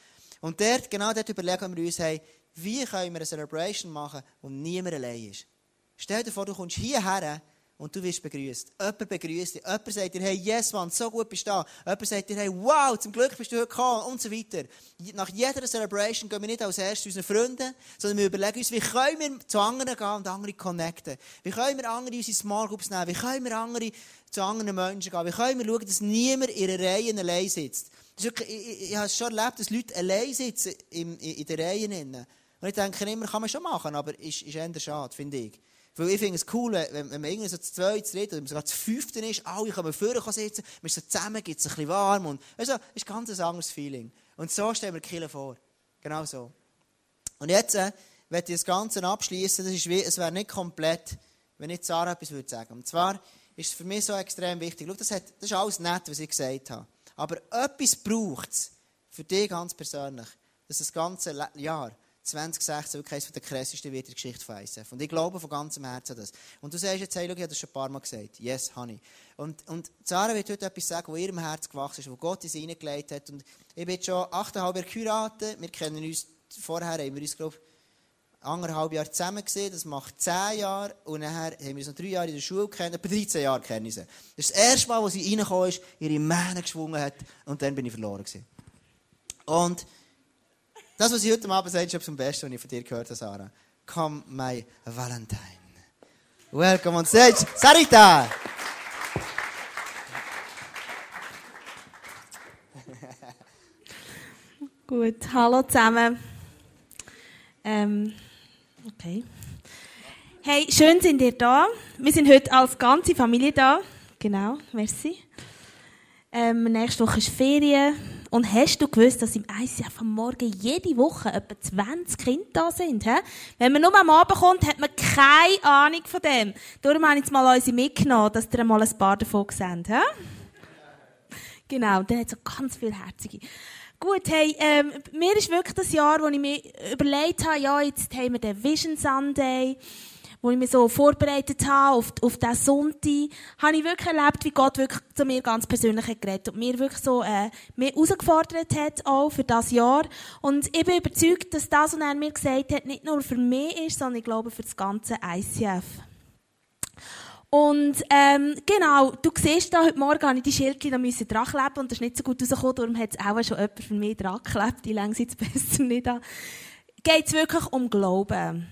Und dort, genau dort überlegen wir uns, hey, wie können wir eine Celebration machen, wo niemand allein ist. Stell dir vor, du kommst hierher und du wirst begrüßt. Jemand begrüßt dich. Jemand sagt dir, hey, yes, man, so gut bist du da. Jemand sagt dir, hey, wow, zum Glück bist du heute gekommen und so weiter. Nach jeder Celebration gehen wir nicht als erstes zu unseren Freunden, sondern wir überlegen uns, wie können wir zu anderen gehen und andere connecten? Wie können wir andere in unsere Small Groups nehmen? Wie können wir andere zu anderen Menschen gehen? Wie können wir schauen, dass niemand in ihrer Reihe allein sitzt? Wirklich, ich, ich, ich, habe schon erlebt, dass Leute allein sitzen in, in, in der Reihe. Und ich denke immer, kann man schon machen, aber ist, ist eher schade, finde ich. Weil ich finde es cool, wenn, wenn man irgendwie so zu zweit, zu dritt, oder sogar zu fünften ist, alle können vorne sitzen, man ist so zusammen, gibt es ein bisschen warm und, also, ist ein ganz anderes Feeling. Und so stellen wir Kirche vor. Genau so. Und jetzt, äh, werde ich das Ganze abschließen, das ist wie, es wäre nicht komplett, wenn ich Sarah etwas würde sagen. Und zwar ist es für mich so extrem wichtig. Schau, das, hat, das ist alles nett, was ich gesagt habe. Aber etwas braucht es für dich ganz persönlich, dass das ganze Jahr 2016 wirklich eines der krassesten wird in der Geschichte von ISF. Und ich glaube von ganzem Herzen das. Und du sagst jetzt, hey, ich habe das schon ein paar Mal gesagt. Yes, honey. Und, und Sarah wird heute etwas sagen, was ihrem Herz gewachsen ist, wo Gott in sie hineingelegt hat. Und ich bin schon achteinhalb Jahre geheiratet. Wir kennen uns, vorher haben wir uns, glaube anderthalb Jahre zusammen gesehen, das macht zehn Jahre. Und nachher haben wir uns noch drei Jahre in der Schule kennen, etwa 13 Jahre kennen ich sie. Das ist das erste Mal, als sie reingekommen ist, ihre Mähne geschwungen hat und dann bin ich verloren gewesen. Und das, was sie heute Abend sagt, ist am besten, was ich von dir gehört habe, Sarah. Come, my Valentine. Welcome on stage, Sarita! [laughs] Gut, hallo zusammen. Ähm, okay. Hey, schön sind ihr da. Wir sind heute als ganze Familie da. Genau, merci. Ähm, nächste Woche ist Ferien. Und hast du gewusst, dass im ICF am Morgen jede Woche etwa 20 Kinder da sind? He? Wenn man nur am Abend kommt, hat man keine Ahnung von dem. Darum habe ich jetzt mal unsere mitgenommen, dass ihr mal ein paar davon seht. He? Genau, und dann hat so ganz viele Herzige. Gut, hey, ähm, mir ist wirklich das Jahr, wo ich mir überlegt habe, ja, jetzt haben wir den Vision Sunday, wo ich mich so vorbereitet habe auf, auf diesen Sonntag, habe ich wirklich erlebt, wie Gott wirklich zu mir ganz persönlich hat geredet und mir wirklich so, äh, mir herausgefordert hat, auch für das Jahr. Und ich bin überzeugt, dass das, was er mir gesagt hat, nicht nur für mich ist, sondern ich glaube für das ganze ICF. Und ähm, genau, du siehst da, heute Morgen habe ich die Schildchen da müssen dran kleben und das ist nicht so gut rausgekommen, darum hat es auch schon jemand für mich dran geklebt, die länge jetzt [laughs] besser nicht an. Geht es wirklich um Glauben.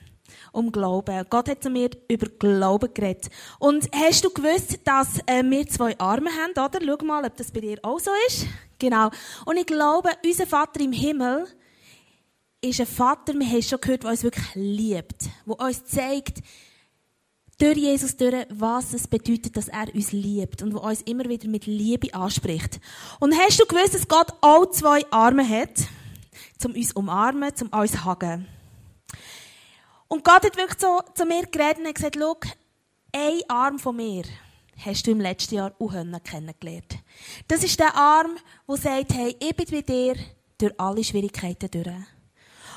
Um Glauben. Gott hat zu mir über Glauben geredet. Und hast du gewusst, dass äh, wir zwei Arme haben, oder? Schau mal, ob das bei dir auch so ist. Genau. Und ich glaube, unser Vater im Himmel ist ein Vater, wir haben schon gehört, der uns wirklich liebt. Der uns zeigt, durch Jesus durch, was es bedeutet, dass er uns liebt und wo uns immer wieder mit Liebe anspricht. Und hast du gewusst, dass Gott auch zwei Arme hat, zum uns umarmen, zum uns hagen? Und Gott hat wirklich so zu mir geredet und hat gesagt, schau, ein Arm von mir hast du im letzten Jahr auch kennengelernt. Das ist der Arm, der sagt, hey, ich bin bei dir durch alle Schwierigkeiten durch.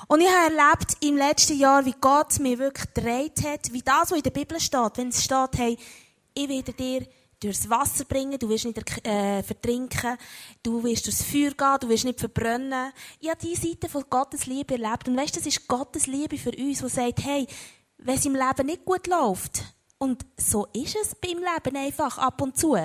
Und ich habe erlebt im letzten Jahr, wie Gott mir wirklich gedreht hat, wie das, was in der Bibel steht. Wenn es steht, hey, ich werde dir durchs Wasser bringen, du wirst nicht äh, vertrinken, du wirst durchs Feuer gehen, du wirst nicht verbrennen. Habe diese Seite von Gottes Liebe erlebt. Und weißt, das ist Gottes Liebe für uns, die sagt, hey, wenn es im Leben nicht gut läuft, und so ist es beim Leben einfach ab und zu,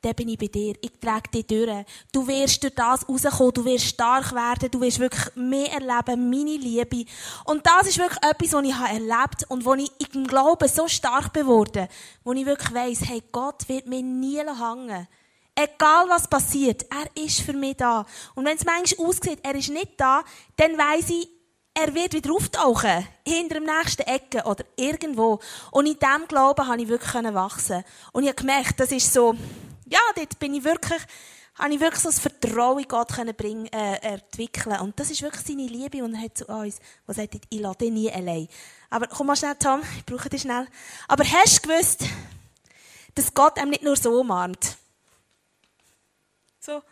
dann bin ich bei dir. Ich trage dich durch. Du wirst durch das rauskommen, du wirst stark werden, du wirst wirklich mehr erleben, meine Liebe. Und das ist wirklich etwas, was ich erlebt habe und wo ich im Glauben so stark geworden wo ich wirklich weiss, hey, Gott wird mir nie hängen. Egal was passiert, er ist für mich da. Und wenn es manchmal aussieht, er ist nicht da, dann weiss ich, er wird wieder auftauchen. Hinter dem nächsten Ecke oder irgendwo. Und in diesem Glauben konnte ich wirklich wachsen. Und ich habe gemerkt, das ist so, ja, dort bin ich wirklich, habe ich wirklich so das Vertrauen in Gott können bringen, äh, entwickeln. Und das ist wirklich seine Liebe, und er hat zu uns, die sagt, ich lasse dich nie allein. Aber komm mal schnell, Tom, [laughs] ich brauche dich schnell. Aber hast du gewusst, dass Gott einem nicht nur so umarmt? So.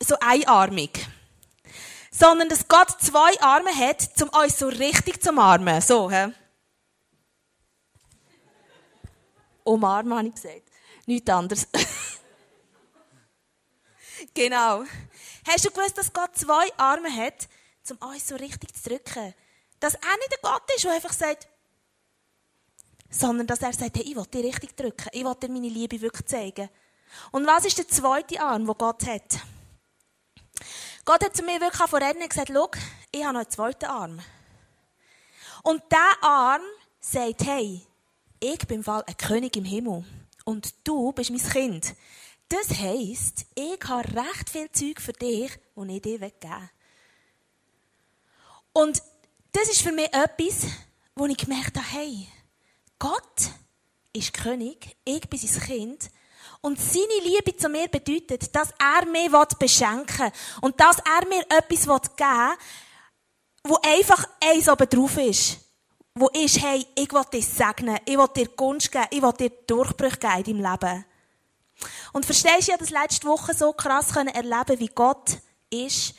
So einarmig. Sondern, dass Gott zwei Arme hat, um uns so richtig zu umarmen. So, hä? Umarmen, habe ich gesagt. Nichts anderes. [laughs] genau. Hast du gewusst, dass Gott zwei Arme hat, um uns so richtig zu drücken? Dass er nicht der Gott ist, der einfach sagt, sondern dass er sagt, hey, ich will dir richtig drücken. Ich will dir meine Liebe wirklich zeigen. Und was ist der zweite Arm, den Gott hat? Gott hat zu mir wirklich vor und gesagt, schau, ich habe noch einen zweiten Arm. Und dieser Arm sagt, hey, ich bin im Fall ein König im Himmel und du bist mein Kind. Das heisst, ich habe recht viel Zeug für dich, das ich dir geben will. Und das ist für mich etwas, wo ich gemerkt habe, hey, Gott ist König, ich bin sein Kind. Und seine Liebe zu mir bedeutet, dass er mich beschenken will. Und dass er mir etwas geben will, wo einfach eins oben drauf ist wo ist, hey, ich will dich segnen, ich will dir Gunst geben, ich will dir Durchbrüche geben in deinem Leben. Und verstehst du, ja, das letzte Woche so krass können erleben, wie Gott ist.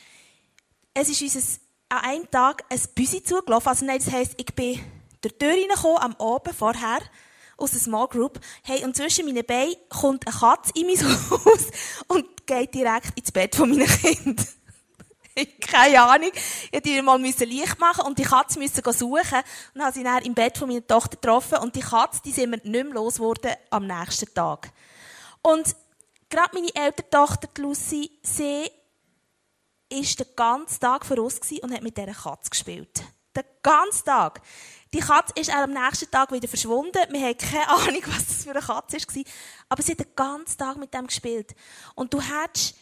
Es ist uns an einem Tag ein Büsi zugelaufen. Also, nein, das heisst, ich bin der Tür reingekommen, am Abend vorher, aus der Small Group. Hey, und zwischen meinen Beinen kommt eine Katze in mein [laughs] Haus und geht direkt ins Bett von meinen Kind. [laughs] Keine Ahnung. Ich musste die mal Licht machen und die Katze müssen suchen. Und dann habe sie im Bett von meiner Tochter getroffen und die Katze, die sind wir nicht mehr losgeworden am nächsten Tag. Und gerade meine ältere Tochter, die Lucy, sie ist den ganzen Tag vor uns und hat mit dieser Katze gespielt. Den ganzen Tag. Die Katze ist auch am nächsten Tag wieder verschwunden. Wir haben keine [laughs] Ahnung, was das für eine Katze war. Aber sie hat den ganzen Tag mit dem gespielt. Und du hättest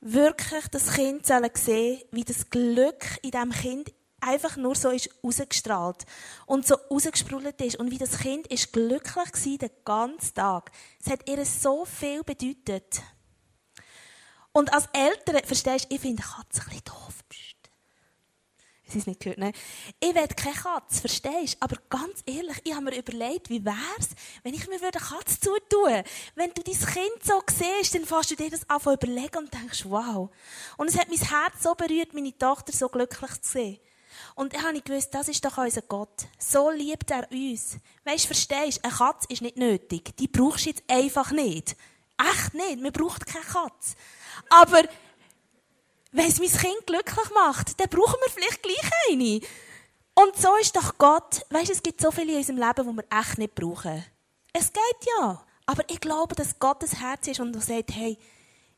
wirklich das Kind sehen wie das Glück in diesem Kind einfach nur so ist rausgestrahlt und so rausgesprudelt ist. Und wie das Kind ist glücklich war den ganzen Tag. Es hat ihr so viel bedeutet. Und als Eltern, verstehst du, ich finde Katze ein bisschen doof. Sie es nicht gehört, ne? Ich will keine Katze, verstehst du? Aber ganz ehrlich, ich habe mir überlegt, wie wäre es, wenn ich mir eine Katze zutun Wenn du dein Kind so siehst, dann fährst du dir das an überlegen und denkst, wow. Und es hat mein Herz so berührt, meine Tochter so glücklich zu sehen. Und ich habe gewusst, das ist doch unser Gott. So liebt er uns. Weißt du, verstehst du, eine Katze ist nicht nötig. Die brauchst du jetzt einfach nicht. Echt nicht. Man braucht keine Katze. Aber wenn es mein Kind glücklich macht, dann brauchen wir vielleicht gleich eine. Und so ist doch Gott. Weißt es gibt so viele in unserem Leben, die wir echt nicht brauchen. Es geht ja. Aber ich glaube, dass Gottes Herz ist und sagt, hey,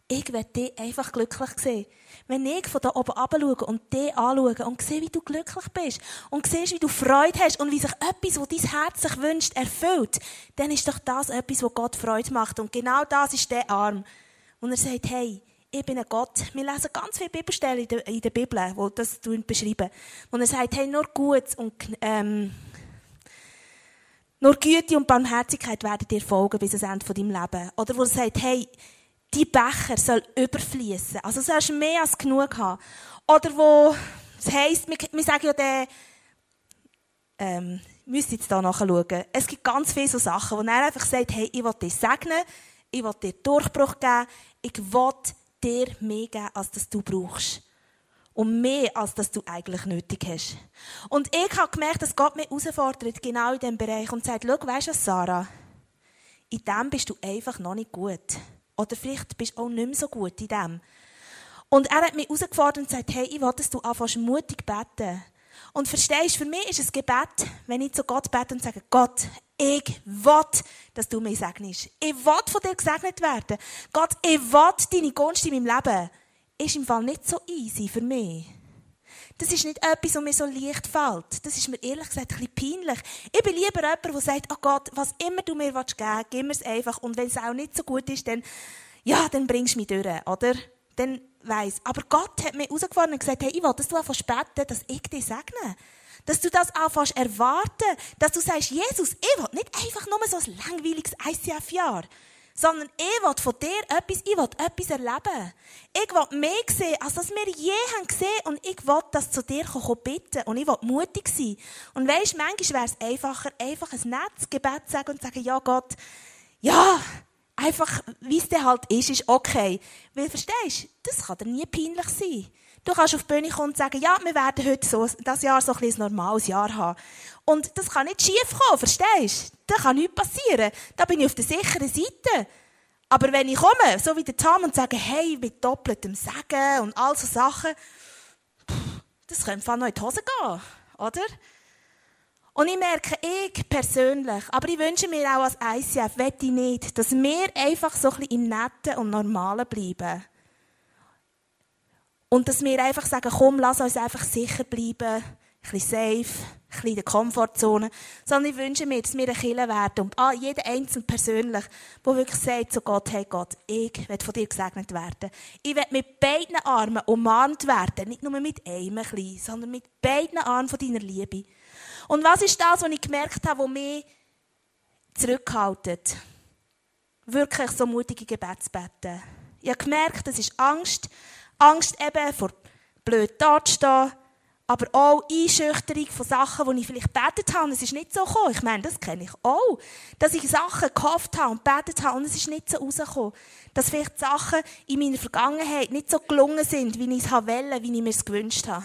ich werde dich einfach glücklich sehen. Wenn ich von da oben schaue und dich anschaue und sehe, wie du glücklich bist und siehst, wie du Freude hast und wie sich etwas, was dein Herz sich wünscht, erfüllt, dann ist doch das etwas, was Gott Freude macht. Und genau das ist der Arm. Und er sagt, hey, ich bin ein Gott. Wir lesen ganz viele Bibelstellen in der, in der Bibel, die das beschreiben. Und er sagt, hey, nur Gutes und, ähm, nur Güte und Barmherzigkeit werden dir folgen bis ans Ende von deinem Leben. Oder wo er sagt, hey, die Becher soll überfließen. Also sollst du mehr als genug haben. Oder wo es heisst, wir, wir sagen ja den, ähm, müsst jetzt hier nachschauen. Es gibt ganz viele so Sachen, wo er einfach sagt, hey, ich will dich segnen, ich will dir Durchbruch geben, ich will dir mehr geben, als das du brauchst. Und mehr, als das du eigentlich nötig hast. Und ich habe gemerkt, dass Gott mich herausfordert, genau in diesem Bereich, und sagt, schau, weisst du Sarah? In dem bist du einfach noch nicht gut. Oder vielleicht bist du auch nicht mehr so gut in dem. Und er hat mich herausgefordert und gesagt, hey, ich will, dass du anfängst mutig beten. Und verstehst, für mich ist es Gebet, wenn ich zu Gott bete und sage, Gott, ich will, dass du mich segnest. Ich will von dir gesegnet werden. Gott, ich will deine Gunst in meinem Leben. Ist im Fall nicht so easy für mich. Das ist nicht etwas, was mir so leicht fällt. Das ist mir ehrlich gesagt ein bisschen peinlich. Ich bin lieber jemand, der sagt, oh Gott, was immer du mir geben willst, gib mir es einfach. Und wenn es auch nicht so gut ist, dann, ja, dann bringst du mich durch, oder? Dann weiss. Aber Gott hat mir herausgefunden und gesagt, hey, ich will, dass du anfängst beten, dass ich dich segne. Dass du das anfängst erwarten. Dass du sagst, Jesus, ich will nicht einfach nur so ein langweiliges ICF-Jahr. Sondern ich will von dir etwas, ich will etwas erleben. Ich will mehr sehen, als das wir je haben gesehen. Und ich will das zu dir kommen, bitten. Und ich will mutig sein. Und weisst, manchmal wäre es einfacher, einfach ein nettes Gebet zu sagen und zu sagen, ja Gott, ja, einfach, wie es dir halt ist, ist okay. Weil, verstehst du, das kann dir nie peinlich sein. Du kannst auf die Bühne kommen und sagen, ja, wir werden heute so, das Jahr so ein, ein normales Jahr haben. Und das kann nicht schief kommen, verstehst du? Da kann nichts passieren. Da bin ich auf der sicheren Seite. Aber wenn ich komme, so wie der Tom, und sage, hey, mit doppeltem Segen und all so Sachen, das könnte noch in die Hose gehen, oder? Und ich merke, ich persönlich, aber ich wünsche mir auch als ICF, wette ich nicht, dass wir einfach so ein bisschen im Netten und Normalen bleiben. Und dass wir einfach sagen, komm, lass uns einfach sicher bleiben, ein bisschen safe, ein bisschen in der Komfortzone. Sondern ich wünsche mir, dass wir ein Killer werden und ah, jeder Einzelne persönlich, der wirklich sagt zu Gott, hey Gott, ich will von dir gesegnet werden. Ich will mit beiden Armen umarmt werden. Nicht nur mit einem klein, sondern mit beiden Armen von deiner Liebe. Und was ist das, was ich gemerkt habe, was mich zurückhaltet? Wirklich so mutige Gebetsbetten. Ich habe gemerkt, das ist Angst. Angst eben vor blöd dazustehen. Aber auch Einschüchterung von Sachen, die ich vielleicht betet habe und es ist nicht so gekommen. Ich meine, das kenne ich auch. Dass ich Sachen gehofft habe und betet habe und es ist nicht so rausgekommen. Dass vielleicht Sachen in meiner Vergangenheit nicht so gelungen sind, wie ich es wollte, wie ich mir es gewünscht habe.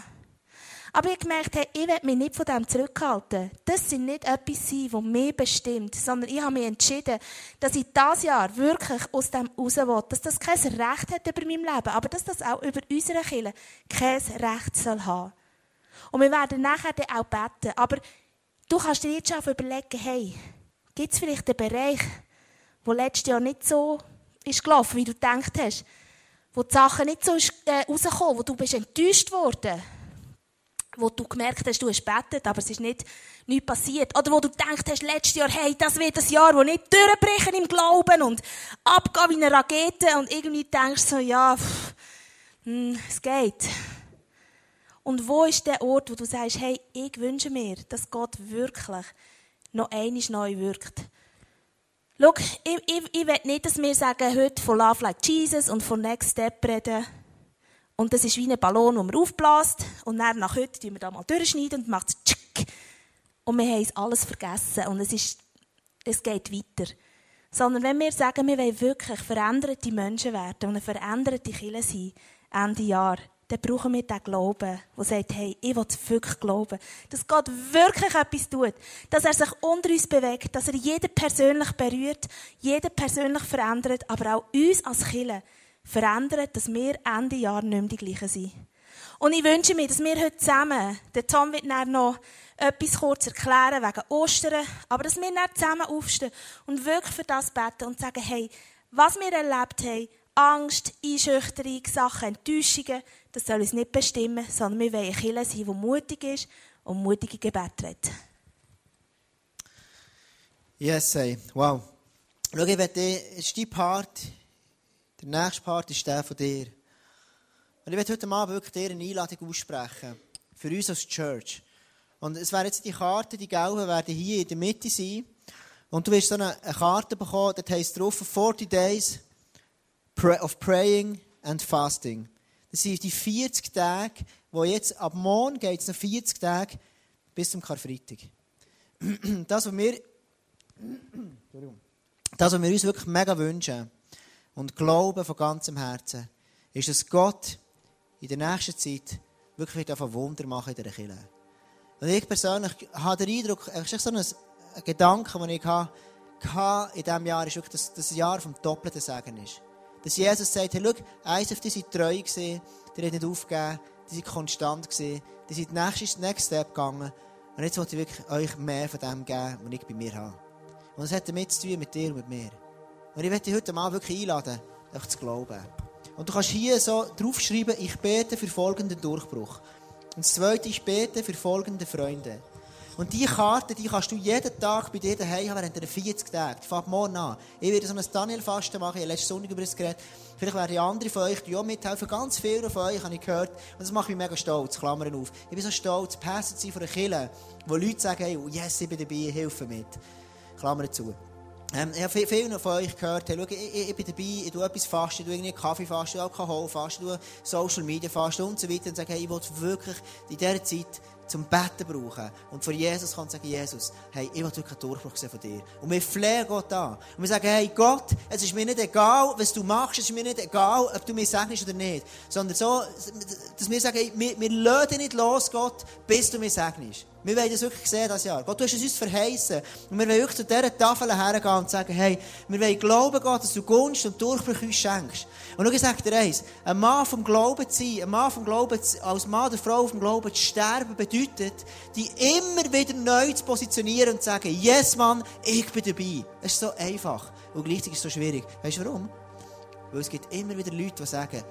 Aber ich gemerkt, hey, ich will mich nicht von dem zurückhalten. Das sind nicht etwas sein, das mich bestimmt, sondern ich habe mich entschieden, dass ich dieses Jahr wirklich aus dem raus will, dass das kein Recht hat über mein Leben, aber dass das auch über unsere Kirche kein Recht soll haben. Und wir werden nachher dann auch beten. Aber du kannst dir jetzt schon überlegen, hey, gibt es vielleicht einen Bereich, wo letztes Jahr nicht so ist gelaufen, wie du gedacht hast, wo die Sachen nicht so ist, äh, rausgekommen, wo du bist enttäuscht worden, wo du gemerkt hast, du hast betet, aber es ist nicht nichts passiert. Oder wo du gedacht hast, letztes Jahr, hey, das wird das Jahr, wo nicht durchbrechen im Glauben und abgehen wie eine Rakete und irgendwie denkst so, ja, pff, hm, es geht. Und wo ist der Ort, wo du sagst, hey, ich wünsche mir, dass Gott wirklich noch einmal neu wirkt. Schau, ich, ich, ich will nicht, dass wir sagen, heute von Love Like Jesus und von Next Step reden. Und das ist wie ein Ballon, den man aufbläst. Und dann nach heute tun wir da mal durchschneiden und macht es Und wir haben es alles vergessen. Und es, ist, es geht weiter. Sondern wenn wir sagen, wir wollen wirklich veränderte Menschen werden und eine veränderte Kirche sein, Ende Jahr, dann brauchen wir den Glauben, der sagt, hey, ich will wirklich glauben, dass Gott wirklich etwas tut, dass er sich unter uns bewegt, dass er jeden persönlich berührt, jeden persönlich verändert, aber auch uns als Kirche verändert, dass wir Ende Jahr nicht mehr die gleichen sind. Und ich wünsche mir, dass wir heute zusammen, der Tom wird dann noch etwas kurz erklären wegen Ostern, aber dass wir dann zusammen aufstehen und wirklich für das beten und sagen, hey, was wir erlebt haben, Angst, Einschüchterung, Sachen, Enttäuschungen, das soll uns nicht bestimmen, sondern wir wollen eine sein, die mutig ist und mutige Gebete hat. Yes, hey. wow. Schau, ich werde, dein Part, der nächste Part ist der von dir. Und ich werde heute Abend wirklich dir eine Einladung aussprechen. Für uns als Church. Und es werden jetzt die Karten, die gelben, werden hier in der Mitte sein. Und du wirst so eine, eine Karte bekommen, da heisst drauf 40 Days of Praying and Fasting. Das sind die 40 Tage, wo jetzt, ab morgen geht es noch 40 Tage bis zum Karfreitag. Das, was wir, [clears throat] das, was wir uns wirklich mega wünschen und glauben von ganzem Herzen, ist, dass Gott in der nächsten Zeit wirklich ein Wunder machen in dieser Kirche. Und ich persönlich habe den Eindruck, es ist so ein, Gedanke, den ich hatte, in diesem Jahr, ist wirklich, dass das Jahr vom doppelten Segen ist. Dass Jesus sagt, hey, schau, eins auf die sind treu gewesen, die haben nicht aufgegeben, die sind konstant gewesen, die sind nächstes Next Step gegangen. Und jetzt wollte ich wirklich euch mehr von dem geben, was ich bei mir habe. Und das hat damit zu tun mit dir und mit mir. Und ich möchte dich heute mal wirklich einladen, einfach zu glauben. Und du kannst hier so draufschreiben, ich bete für folgenden Durchbruch. Und das zweite, ich bete für folgende Freunde. Und diese Karte, die kannst du jeden Tag bei dir daheim haben, während der 40 Tage. Fängt morgen an. Ich werde so ein Daniel-Fasten machen. Ich habe letzten Sonntag über das geredet. Vielleicht werden andere von euch, die auch mithelfen. Ganz viele von euch habe ich gehört. Und das macht mich mega stolz. Klammern auf. Ich bin so stolz, Pässe zu sein von einer Kirche, wo Leute sagen, hey, yes, ich bin dabei, ich helfe mit. Klammern zu. Ähm, ich habe viele von euch gehört, hey, schau, ich, ich, ich, bin dabei, ich tue etwas fasten, ich tue irgendwie Kaffee fasten, Alkohol fasten, ich tue Social Media fasten und so weiter und sage, hey, ich will wirklich in dieser Zeit zum Betten brauchen und vor Jesus kann sagen, Jesus, hey, ich will wirklich einen Durchbruch sehen von dir. Und wir flehen Gott an. Und wir sagen, hey Gott, es ist mir nicht egal, was du machst, es ist mir nicht egal, ob du mir segnest oder nicht. Sondern so, dass wir sagen, hey, wir, wir lassen nicht los, Gott, bis du mir segnest. Wir wollen das wirklich sehen, das Jahr. Gott, du hast es uns verheißen. Und wir wollen wirklich zu dieser Tafel hergehen und sagen, hey, wir wollen glauben, Gott, dass du Gunst und Durchbruch uns schenkst. Und schau, ich sage dir eins, ein Mann vom Glauben zu sein, ein Mann vom Glauben, zu, als Mann oder Frau vom Glauben zu sterben, bedeutet, die immer wieder neu zu positionieren und zu sagen, yes, Mann, ich bin dabei. Es ist so einfach. Und gleichzeitig ist es so schwierig. Weißt du warum? Weil es gibt immer wieder Leute, die sagen,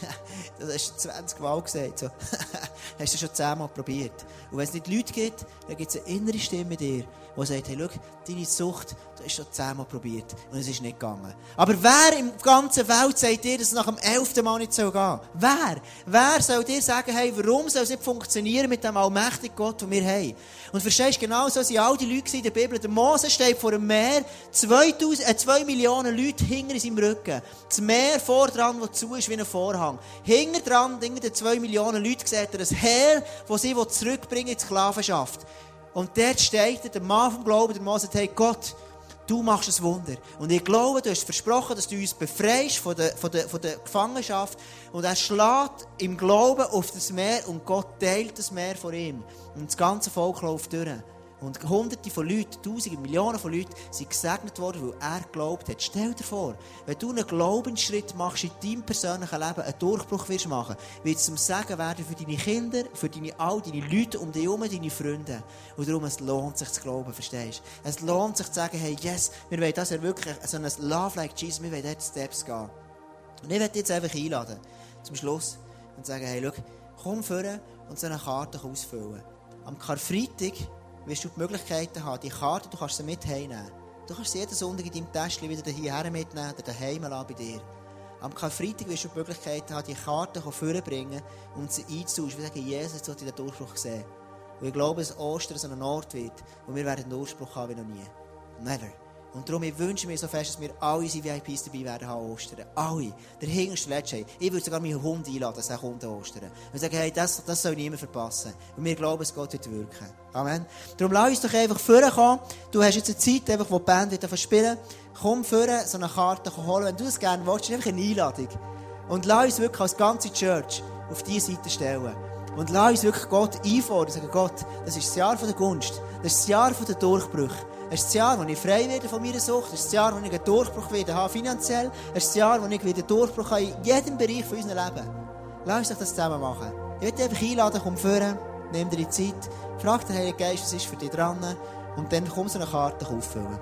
[laughs] das hast du 20 Mal gesagt, so, [laughs] hast du schon 10 Mal probiert. Und wenn es nicht Leute gibt, dann gibt es eine innere Stimme in dir, die sagt, hey, schau, deine Sucht, du hast schon 10 Mal probiert und es ist nicht gegangen. Aber wer im ganzen Welt sagt dir, dass es nach dem 11. Mal nicht gehen Wer? Wer soll dir sagen, hey, warum soll es nicht funktionieren mit dem allmächtigen Gott, den wir haben? Und verstehst du, genau so sind all die Leute in der Bibel. Der Mose steht vor einem Meer, 2000, äh, 2 Millionen Leute hinter in seinem Rücken. Das Meer vor dran, das zu ist wie ein Vorhang. Hinter dran, hinter den 2 Millionen Leuten, sieht er ein Heer, das sie zurückbringen in die Sklavenschaft. Und dort steht der Mann vom Glauben, der Mose, hey Gott, Du machst ein Wunder. Und ich glaube, du hast versprochen, dass du uns befreist von der, von der, von der Gefangenschaft. Und er schlägt im Glauben auf das Meer und Gott teilt das Meer vor ihm. Und das ganze Volk läuft durch. Und hunderte von Leuten, tausende, Millionen von Leuten sind gesegnet worden, weil er geglaubt hat. Stell dir vor, wenn du einen Glaubensschritt machst in deinem persönlichen Leben, einen Durchbruch wirst machen, wird es zum Segen werden für deine Kinder, für deine, all deine Leute um dich herum, deine Freunde. Und darum, es lohnt sich zu glauben, verstehst du? Es lohnt sich zu sagen, hey, yes, wir wollen das ja wirklich, so ein Love like Jesus, wir wollen dort Steps gehen. Und ich werde dich jetzt einfach einladen, zum Schluss, und sagen, hey, schau, komm vorne und so eine Karte ausfüllen. Am Karfreitag wirst du die Möglichkeiten haben, die Karte, du kannst sie mit. Du kannst sie jeden Sonntag in deinem Täschchen wieder hierher mitnehmen oder daheim bei dir. Am Karfreitag wirst du die Möglichkeit haben, die Karte vorbringen und sie einzutauschen. Wir sagen, Jesus, jetzt den Durchbruch sehen. Und ich glaube, dass Ostern so ein Ort wird, wo wir werden einen Durchbruch haben wie noch nie. Never. Und darum, ich wünsche mir so fest, dass wir alle unsere VIPs dabei werden haben Ostern. Alle. Der hinterste Letzte. Ich würde sogar meinen Hund einladen, dass er kommt an Ostern. Und sagen, hey, das, das soll niemand verpassen. Und wir glauben, es Gott wird wirken. Amen. Darum lass uns doch einfach vorkommen. Du hast jetzt eine Zeit, einfach, wo die Band wieder spielen Komm vorne, so eine Karte holen. Wenn du es gerne willst, einfach eine Einladung. Und lass uns wirklich als ganze Church auf diese Seite stellen. Und lass uns wirklich Gott einfordern. Sagen, Gott, das ist das Jahr der Gunst. Das ist das Jahr der Durchbrüche. Es ist das Jahr, in dem ich frei werde von meiner Sucht. Es ist das Jahr, in dem ich einen Durchbruch wieder habe finanziell. Es ist das Jahr, in dem ich wieder Durchbruch habe in jedem Bereich von unserem Leben. Lass uns das zusammen machen. Ich werde dich einfach einladen, komm führen, nimm dir die Zeit, frag den Heiligen Geist, was ist für dich dran und dann komm so eine Karte auffüllen.